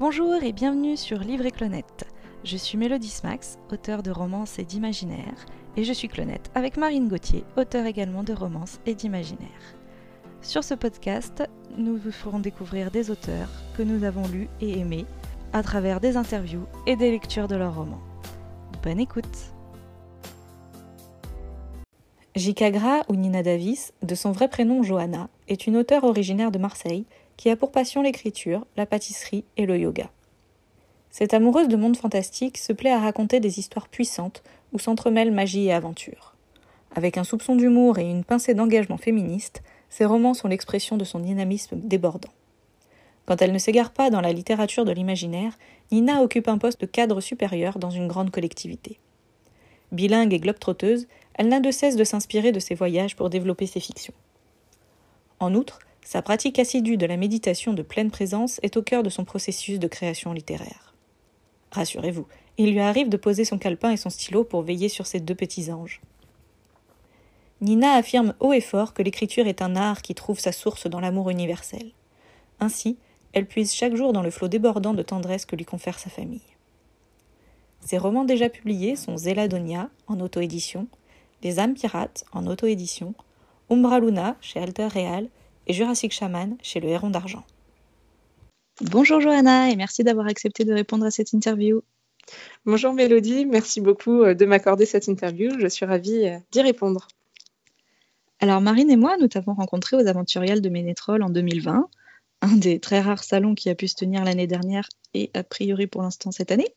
Bonjour et bienvenue sur Livre et Clonette. Je suis Mélodie Smax, auteure de romances et d'imaginaire, et je suis Clonette avec Marine Gauthier, auteure également de romances et d'imaginaire. Sur ce podcast, nous vous ferons découvrir des auteurs que nous avons lus et aimés à travers des interviews et des lectures de leurs romans. Bonne écoute Jikagra ou Nina Davis, de son vrai prénom Johanna, est une auteure originaire de Marseille qui a pour passion l'écriture, la pâtisserie et le yoga. Cette amoureuse de monde fantastique se plaît à raconter des histoires puissantes où s'entremêlent magie et aventure. Avec un soupçon d'humour et une pincée d'engagement féministe, ses romans sont l'expression de son dynamisme débordant. Quand elle ne s'égare pas dans la littérature de l'imaginaire, Nina occupe un poste de cadre supérieur dans une grande collectivité. Bilingue et globe-trotteuse, elle n'a de cesse de s'inspirer de ses voyages pour développer ses fictions. En outre, sa pratique assidue de la méditation de pleine présence est au cœur de son processus de création littéraire. Rassurez-vous, il lui arrive de poser son calepin et son stylo pour veiller sur ses deux petits anges. Nina affirme haut et fort que l'écriture est un art qui trouve sa source dans l'amour universel. Ainsi, elle puise chaque jour dans le flot débordant de tendresse que lui confère sa famille. Ses romans déjà publiés sont Zeladonia en auto-édition, Les âmes pirates en auto-édition, Umbra Luna chez Alter Real et Jurassic Shaman chez le Héron d'Argent. Bonjour Johanna et merci d'avoir accepté de répondre à cette interview. Bonjour Mélodie, merci beaucoup euh, de m'accorder cette interview. Je suis ravie euh, d'y répondre. Alors Marine et moi, nous t'avons rencontré aux Aventuriales de Ménétrol en 2020, un des très rares salons qui a pu se tenir l'année dernière et a priori pour l'instant cette année.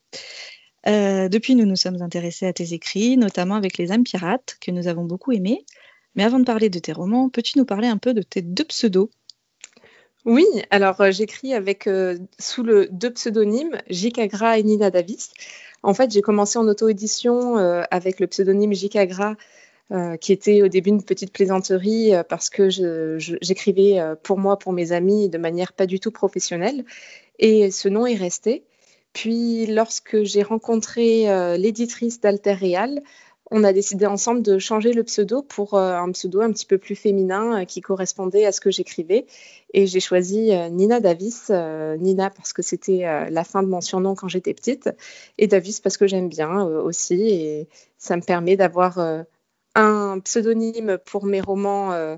Euh, depuis, nous nous sommes intéressés à tes écrits, notamment avec Les âmes pirates, que nous avons beaucoup aimés, mais avant de parler de tes romans, peux-tu nous parler un peu de tes deux pseudos? Oui, alors euh, j'écris avec euh, sous le deux pseudonymes, Jikagra et Nina Davis. En fait, j'ai commencé en auto-édition euh, avec le pseudonyme Jikagra, qui était au début une petite plaisanterie parce que j'écrivais pour moi, pour mes amis, de manière pas du tout professionnelle. Et ce nom est resté. Puis, lorsque j'ai rencontré l'éditrice d'Alter Real, on a décidé ensemble de changer le pseudo pour euh, un pseudo un petit peu plus féminin euh, qui correspondait à ce que j'écrivais. Et j'ai choisi euh, Nina Davis. Nina parce que c'était la fin de mon surnom quand j'étais petite. Et Davis parce que j'aime bien aussi. Et ça me permet d'avoir un pseudonyme pour mes romans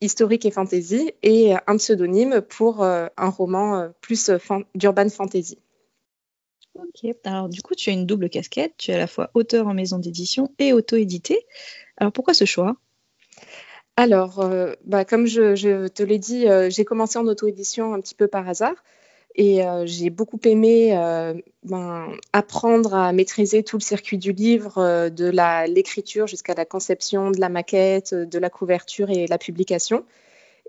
historiques et fantasy et un pseudonyme pour un roman plus d'urban fantasy. Ok, alors du coup, tu as une double casquette, tu es à la fois auteur en maison d'édition et auto-édité. Alors pourquoi ce choix? Alors, euh, bah, comme je, te l'ai dit, euh, j'ai commencé en auto-édition un petit peu par hasard et euh, j'ai beaucoup aimé ben, apprendre à maîtriser tout le circuit du livre, de l'écriture jusqu'à la conception, de la maquette, de la couverture et la publication.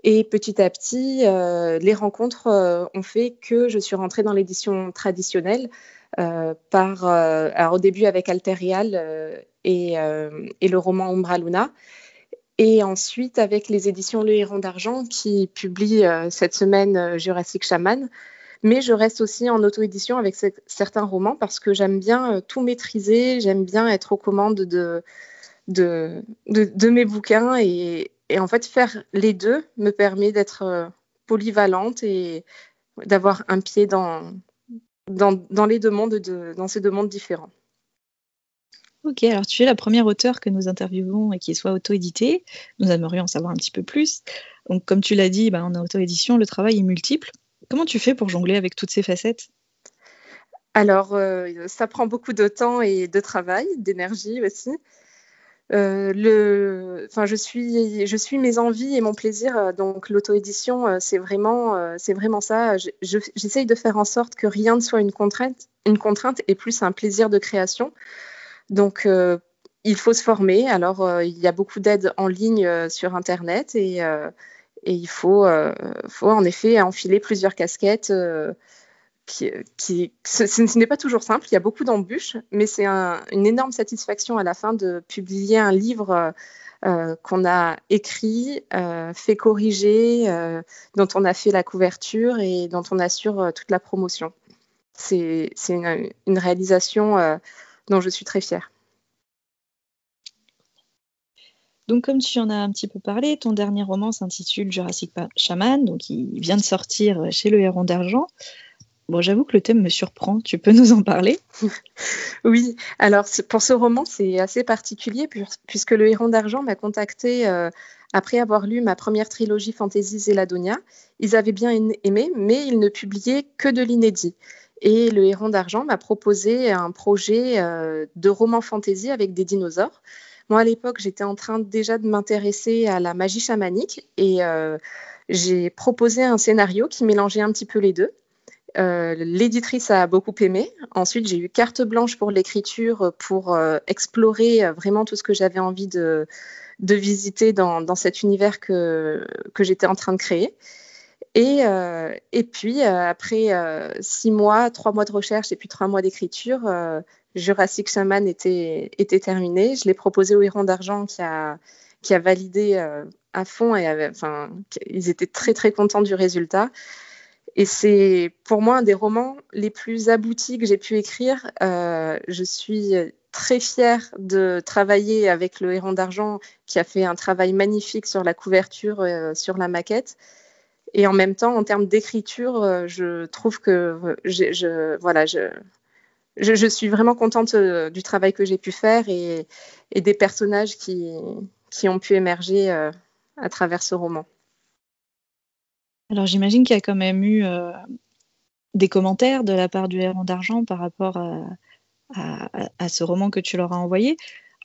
Et petit à petit, les rencontres ont fait que je suis rentrée dans l'édition traditionnelle euh, par, euh, alors au début avec Alterial euh, et, le roman Umbra Luna. Et ensuite avec les éditions Le Héron d'Argent qui publient cette semaine Jurassic Shaman. Mais je reste aussi en auto-édition avec certains romans parce que j'aime bien tout maîtriser, j'aime bien être aux commandes de, de, de, mes bouquins. Et, et, en fait, faire les deux me permet d'être polyvalente et d'avoir un pied dans, dans, les deux mondes dans ces deux mondes différents. Ok, alors tu es la première auteure que nous interviewons et qui soit auto-éditée. Nous aimerions en savoir un petit peu plus. Donc, comme tu l'as dit, bah, en auto-édition, le travail est multiple. Comment tu fais pour jongler avec toutes ces facettes? Alors, euh, ça prend beaucoup de temps et de travail, d'énergie aussi. Euh, je suis, mes envies et mon plaisir. Euh, donc, l'auto-édition, euh, c'est vraiment, c'est vraiment ça. J'essaye de faire en sorte que rien ne soit une contrainte, une contrainte et plus un plaisir de création. Donc, il faut se former. Alors, il y a beaucoup d'aides en ligne sur Internet et, il faut en effet enfiler plusieurs casquettes ce, n'est pas toujours simple, il y a beaucoup d'embûches, mais c'est une énorme satisfaction à la fin de publier un livre euh, euh, qu'on a écrit, euh, fait corriger, dont on a fait la couverture et dont on assure toute la promotion. C'est une, une, réalisation dont je suis très fière. Donc, comme tu en as un petit peu parlé, ton dernier roman s'intitule Jurassic Shaman, donc il vient de sortir chez Le Héron d'Argent. Bon, j'avoue que le thème me surprend. Tu peux nous en parler? Oui, alors pour ce roman, c'est assez particulier puisque le Héron d'Argent m'a contacté euh, après avoir lu ma première trilogie fantasy Zeladonia. Ils avaient bien aimé, mais ils ne publiaient que de l'inédit. Et le Héron d'Argent m'a proposé un projet euh, de roman fantasy avec des dinosaures. Moi, à l'époque, j'étais en train déjà de m'intéresser à la magie chamanique et euh, j'ai proposé un scénario qui mélangeait un petit peu les deux. Euh, l'éditrice a beaucoup aimé. Ensuite, j'ai eu carte blanche pour l'écriture pour euh, explorer euh, vraiment tout ce que j'avais envie de, visiter dans, cet univers que, j'étais en train de créer. Et, puis, après six mois, trois mois de recherche et puis trois mois d'écriture, Jurassic Shaman était, terminé. Je l'ai proposé au Héron d'Argent qui a, validé à fond et ils étaient très très contents du résultat. Et c'est pour moi un des romans les plus aboutis que j'ai pu écrire. Euh, je suis très fière de travailler avec le Héron d'Argent qui a fait un travail magnifique sur la couverture, euh, sur la maquette. Et en même temps, en termes d'écriture, euh, je trouve que je, voilà, je, je, suis vraiment contente du travail que j'ai pu faire et, et, des personnages qui, qui ont pu émerger à travers ce roman. Alors j'imagine qu'il y a quand même eu euh, des commentaires de la part du Héron d'Argent par rapport à, ce roman que tu leur as envoyé.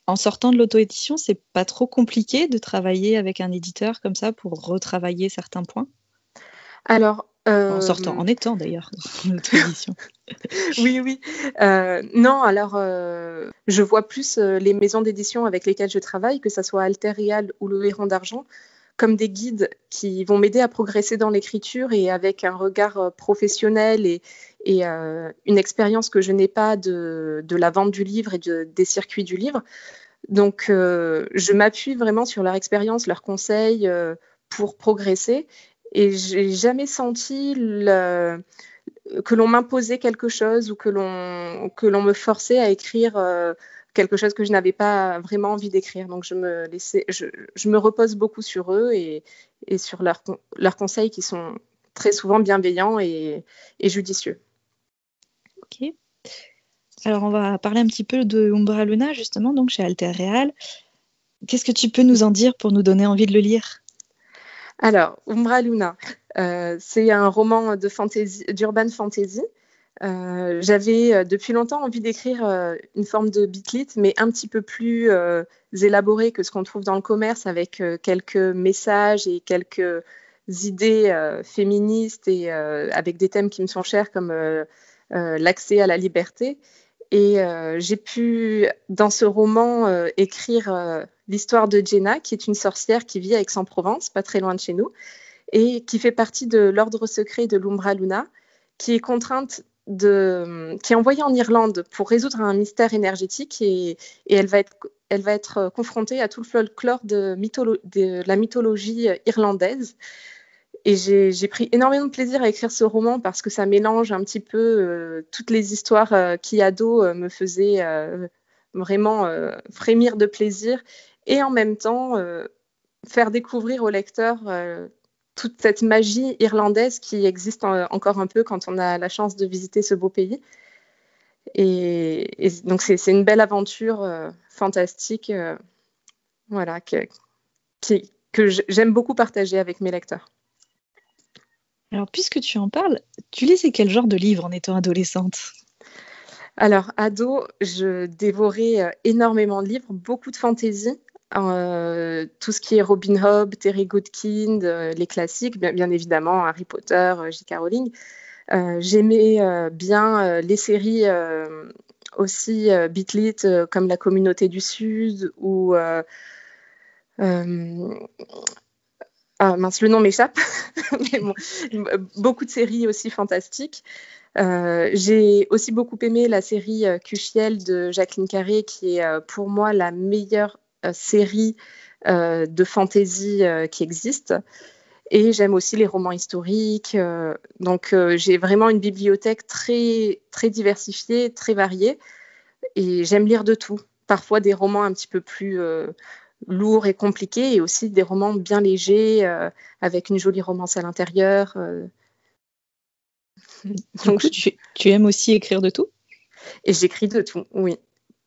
En sortant de l'auto-édition, c'est pas trop compliqué de travailler avec un éditeur comme ça pour retravailler certains points? Alors, en euh, sortant, en étant d'ailleurs dans l'auto-édition. oui, oui. Euh, non, alors je vois plus les maisons d'édition avec lesquelles je travaille, que ce soit Alterial ou le Héron d'Argent, comme des guides qui vont m'aider à progresser dans l'écriture et avec un regard euh, professionnel et, euh, une expérience que je n'ai pas de, la vente du livre et des circuits du livre. Donc, euh, je m'appuie vraiment sur leur expérience, leurs conseils pour progresser. Et j'ai jamais senti que l'on m'imposait quelque chose ou que l'on me forçait à écrire quelque chose que je n'avais pas vraiment envie d'écrire. Donc je me, laissais, je, je, me repose beaucoup sur eux et, et sur leurs, leurs conseils qui sont très souvent bienveillants et, et, judicieux. Ok. Alors on va parler un petit peu de Umbra Luna justement, donc chez Alter Real. Qu'est-ce que tu peux nous en dire pour nous donner envie de le lire? Alors, Umbra Luna, euh, c'est un roman de fantasy, d'urban fantasy euh, j'avais euh, depuis longtemps envie d'écrire euh, une forme de bitlit, mais un petit peu plus élaborée que ce qu'on trouve dans le commerce, avec quelques messages et quelques idées féministes et avec des thèmes qui me sont chers comme l'accès à la liberté. Et j'ai pu, dans ce roman, écrire l'histoire de Jenna, qui est une sorcière qui vit à Aix-en-Provence, pas très loin de chez nous, et qui fait partie de l'ordre secret de l'Umbra Luna, qui est contrainte qui est envoyée en Irlande pour résoudre un mystère énergétique et, elle, va être, confrontée à tout le folklore de, la mythologie irlandaise. Et j'ai pris énormément de plaisir à écrire ce roman parce que ça mélange un petit peu euh, toutes les histoires euh, qui, ado, euh, me faisaient vraiment frémir de plaisir et en même temps faire découvrir au lecteur toute cette magie irlandaise qui existe encore un peu quand on a la chance de visiter ce beau pays. Et, donc c'est une belle aventure euh, fantastique, euh, voilà, que, que j'aime beaucoup partager avec mes lecteurs. Alors, puisque tu en parles, tu lisais quel genre de livre en étant adolescente? Alors, ado, je dévorais euh, énormément de livres, beaucoup de fantaisie. Euh, tout ce qui est Robin Hood, Terry Goodkind, euh, les classiques, bien, évidemment, Harry Potter, euh, J.K. Rowling. J'aimais bien les séries aussi Bitlit comme La Communauté du Sud ou ah mince, le nom m'échappe, beaucoup de séries aussi fantastiques. j'ai aussi beaucoup aimé la série Cuchiel de Jacqueline Carré, qui est pour moi la meilleure séries euh, de fantasy euh, qui existent. Et j'aime aussi les romans historiques. donc j'ai vraiment une bibliothèque très, très diversifiée, très variée. Et j'aime lire de tout. Parfois des romans un petit peu plus lourds et compliqués et aussi des romans bien légers avec une jolie romance à l'intérieur. Donc, tu, aimes aussi écrire de tout? Et j'écris de tout, oui.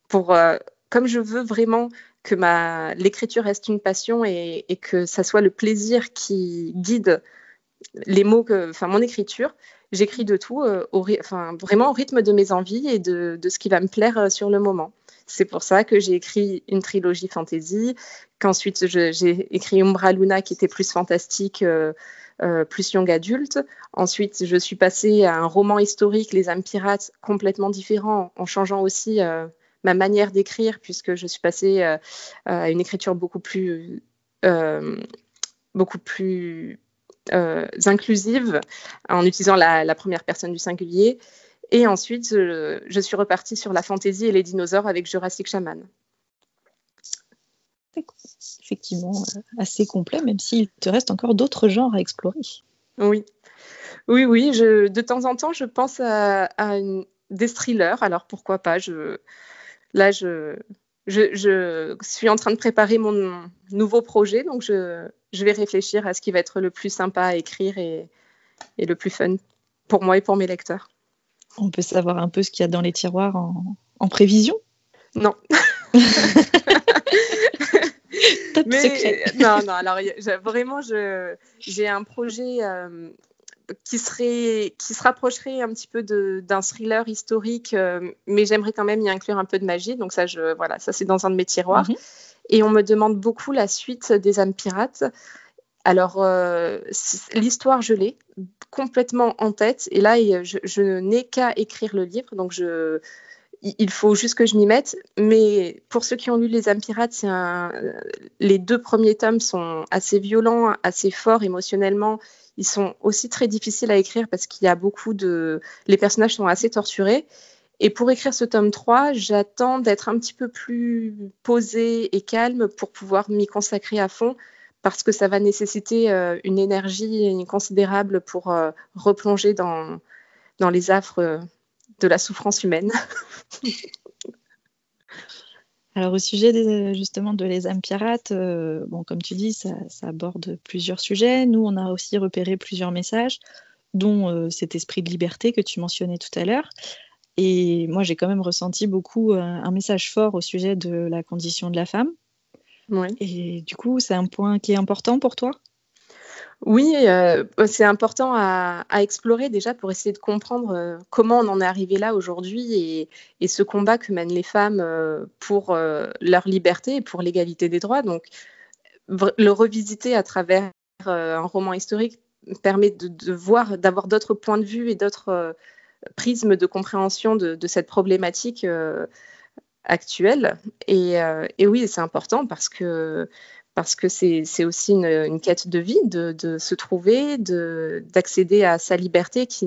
Pour, euh, comme je veux vraiment que ma l'écriture reste une passion et, que ça soit le plaisir qui guide les mots, que, enfin mon écriture, j'écris de tout, euh, enfin, vraiment au rythme de mes envies et de, de ce qui va me plaire euh, sur le moment. C'est pour ça que j'ai écrit une trilogie fantasy, qu'ensuite j'ai écrit Umbra Luna qui était plus fantastique, euh, plus young adulte. Ensuite, je suis passée à un roman historique, Les âmes pirates, complètement différent, en changeant aussi ma manière d'écrire, puisque je suis passée à une écriture beaucoup plus, beaucoup plus inclusive, en utilisant la, la première personne du singulier. Et ensuite, je, suis repartie sur la fantaisie et les dinosaures avec Jurassic Shaman. Effectivement, euh, assez complet, même s'il te reste encore d'autres genres à explorer. Oui, oui, oui. Je, de temps en temps, je pense à, des thrillers. Alors pourquoi pas? Je, Là, je, je, suis en train de préparer mon nouveau projet, donc je, vais réfléchir à ce qui va être le plus sympa à écrire et le plus fun pour moi et pour mes lecteurs. On peut savoir un peu ce qu'il y a dans les tiroirs en, prévision? Non. Top secret. non, non, alors vraiment, j'ai un projet euh, qui, serait, qui se rapprocherait un petit peu d'un thriller historique, euh, mais j'aimerais quand même y inclure un peu de magie. Donc, ça, je, voilà, ça c'est dans un de mes tiroirs. Mhm. Et on me demande beaucoup la suite des âmes pirates. Alors, euh, l'histoire, je l'ai complètement en tête. Et là, je, n'ai qu'à écrire le livre. Donc, je, il faut juste que je m'y mette. Mais pour ceux qui ont lu Les âmes pirates, un, les deux premiers tomes sont assez violents, assez forts émotionnellement. Ils sont aussi très difficiles à écrire parce qu'il y a beaucoup de. Les personnages sont assez torturés. Et pour écrire ce tome 3, j'attends d'être un petit peu plus posée et calme pour pouvoir m'y consacrer à fond parce que ça va nécessiter euh, une énergie considérable pour euh, replonger dans, dans les affres euh, de la souffrance humaine. Alors au sujet justement de les âmes pirates, bon comme tu dis, ça, aborde plusieurs sujets. Nous, on a aussi repéré plusieurs messages, dont cet esprit de liberté que tu mentionnais tout à l'heure. Et moi, j'ai quand même ressenti beaucoup un message fort au sujet de la condition de la femme, et du coup, c'est un point qui est important pour toi? Oui, euh, c'est important à, explorer déjà pour essayer de comprendre euh, comment on en est arrivé là aujourd'hui et, ce combat que mènent les femmes euh, pour leur liberté et pour l'égalité des droits. Donc, le revisiter à travers un roman historique permet de, voir, d'avoir d'autres points de vue et d'autres prismes de compréhension de, cette problématique actuelle. Euh, et, oui, c'est important parce que parce que c'est aussi une, quête de vie, de, se trouver, d'accéder à sa liberté qui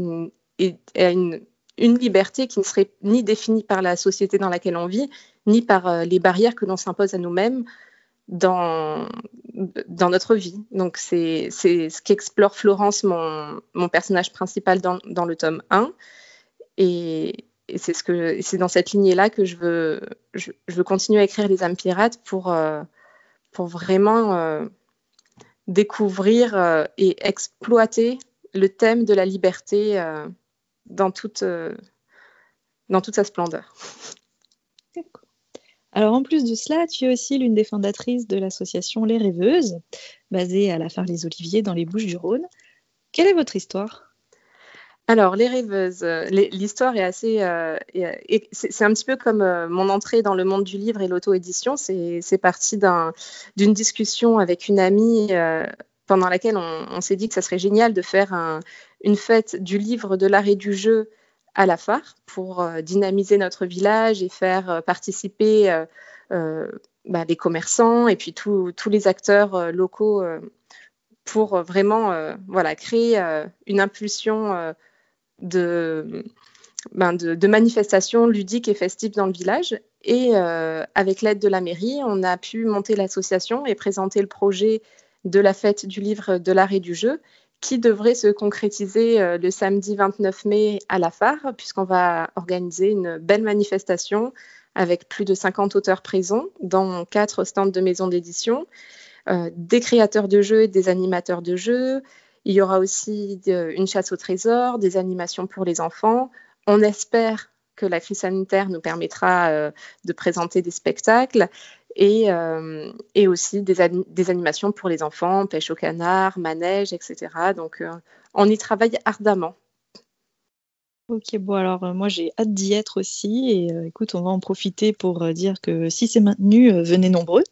est une, une, liberté qui ne serait ni définie par la société dans laquelle on vit, ni par euh, les barrières que l'on s'impose à nous-mêmes dans, dans notre vie. Donc c'est ce qu'explore Florence, mon, mon, personnage principal dans, dans, le tome 1. Et, c'est ce dans cette lignée là que je veux je, veux continuer à écrire les âmes pirates pour euh, pour vraiment euh, découvrir euh, et exploiter le thème de la liberté dans toute dans toute sa splendeur. Alors en plus de cela, tu es aussi l'une des fondatrices de l'association Les Rêveuses, basée à la Phare les Oliviers dans les Bouches-du-Rhône. Quelle est votre histoire? Alors, les rêveuses, euh, l'histoire est assez. Euh, c'est un petit peu comme euh, mon entrée dans le monde du livre et l'auto-édition. C'est parti d'une discussion avec une amie pendant laquelle on, s'est dit que ça serait génial de faire une fête du livre, de l'art et du jeu à la phare pour dynamiser notre village et faire participer bah, les commerçants et puis tous les acteurs locaux pour vraiment voilà, créer une impulsion ben, de, manifestations ludiques et festives dans le village. Et euh, avec l'aide de la mairie, on a pu monter l'association et présenter le projet de la fête du livre de l'art et du jeu qui devrait se concrétiser euh, le samedi 29 mai à la phare, puisqu'on va organiser une belle manifestation avec plus de 50 auteurs présents dans quatre stands de maisons d'édition, euh, des créateurs de jeux et des animateurs de jeux, Il y aura aussi une chasse au trésor, des animations pour les enfants. On espère que la crise sanitaire nous permettra euh, de présenter des spectacles et, euh, aussi des, des, animations pour les enfants, pêche au canard, manège, etc. Donc, euh, on y travaille ardemment. Ok, bon alors moi j'ai hâte d'y être aussi et écoute, on va en profiter pour dire que si c'est maintenu, venez nombreux.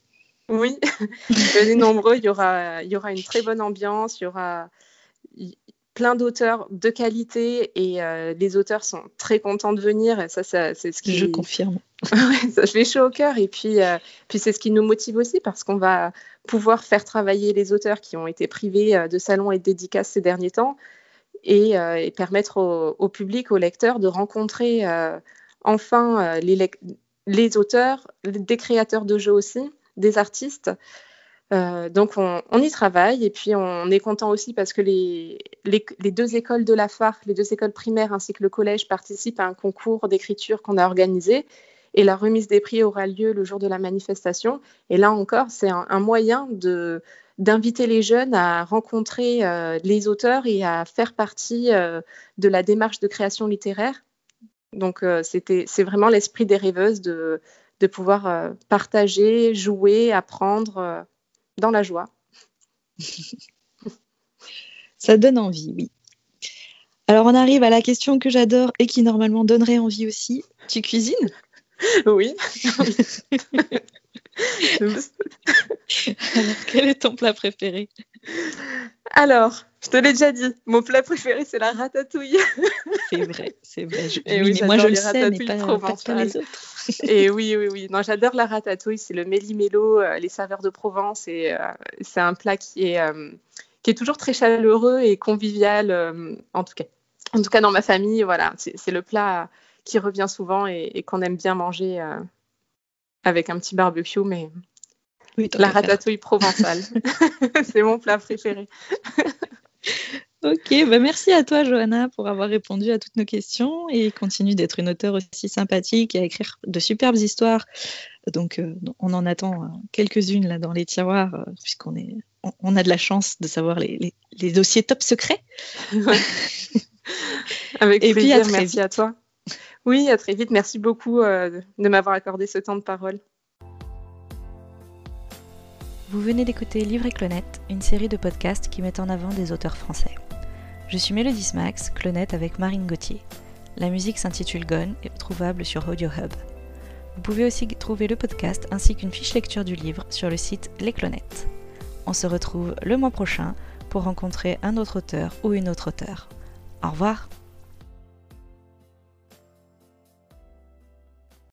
Oui, venez nombreux, il y, aura, il y aura une très bonne ambiance, il y aura, plein d'auteurs de qualité et euh, les auteurs sont très contents de venir et ça, c'est ce qui je confirme. Ça fait chaud au cœur et puis euh, puis c'est ce qui nous motive aussi parce qu'on va pouvoir faire travailler les auteurs qui ont été privés euh, de salons et de dédicaces ces derniers temps et, et permettre au, public aux lecteurs de rencontrer enfin les, les auteurs des créateurs de jeux aussi des artistes euh, donc on, y travaille et puis on est content aussi parce que les, les, deux écoles de la FAR, les deux écoles primaires ainsi que le collège participent à un concours d'écriture qu'on a organisé et la remise des prix aura lieu le jour de la manifestation. Et là encore, c'est un, moyen de d'inviter les jeunes à rencontrer euh, les auteurs et à faire partie euh, de la démarche de création littéraire. Donc c'était c'est vraiment l'esprit des rêveuses de, de pouvoir partager, jouer, apprendre dans la joie. Ça donne envie, oui. Alors on arrive à la question que j'adore et qui normalement donnerait envie aussi. Tu cuisines? Oui. Alors quel est ton plat préféré? Alors, je te l'ai déjà dit, mon plat préféré c'est la ratatouille. c'est vrai, c'est vrai. oui, moi je le sais, mais pas, pas, les autres. et oui, oui, oui. Non, j'adore la ratatouille. C'est le méli-mélo, euh, les saveurs de Provence. Et euh, c'est un plat qui est, euh, qui est toujours très chaleureux et convivial, en tout cas. En tout cas, dans ma famille, voilà, c'est le plat qui revient souvent et, qu'on aime bien manger avec un petit barbecue, mais la ratatouille provençale, c'est mon plat préféré. Ok, bah merci à toi Johanna pour avoir répondu à toutes nos questions et continue d'être une auteure aussi sympathique et à écrire de superbes histoires. Donc euh, on en attend euh, quelques-unes là dans les tiroirs euh, puisqu'on est on, a de la chance de savoir les, dossiers top secrets. Avec et plaisir, puis merci à toi. Oui, à très vite. Merci beaucoup de m'avoir accordé ce temps de parole. Vous venez d'écouter Livre et Clonette, une série de podcasts qui met en avant des auteurs français. Je suis Mélodie Max, clonette avec Marine Gauthier. La musique s'intitule Gone et trouvable sur Audio Hub. Vous pouvez aussi trouver le podcast ainsi qu'une fiche lecture du livre sur le site Les Clonettes. On se retrouve le mois prochain pour rencontrer un autre auteur ou une autre auteure. Au revoir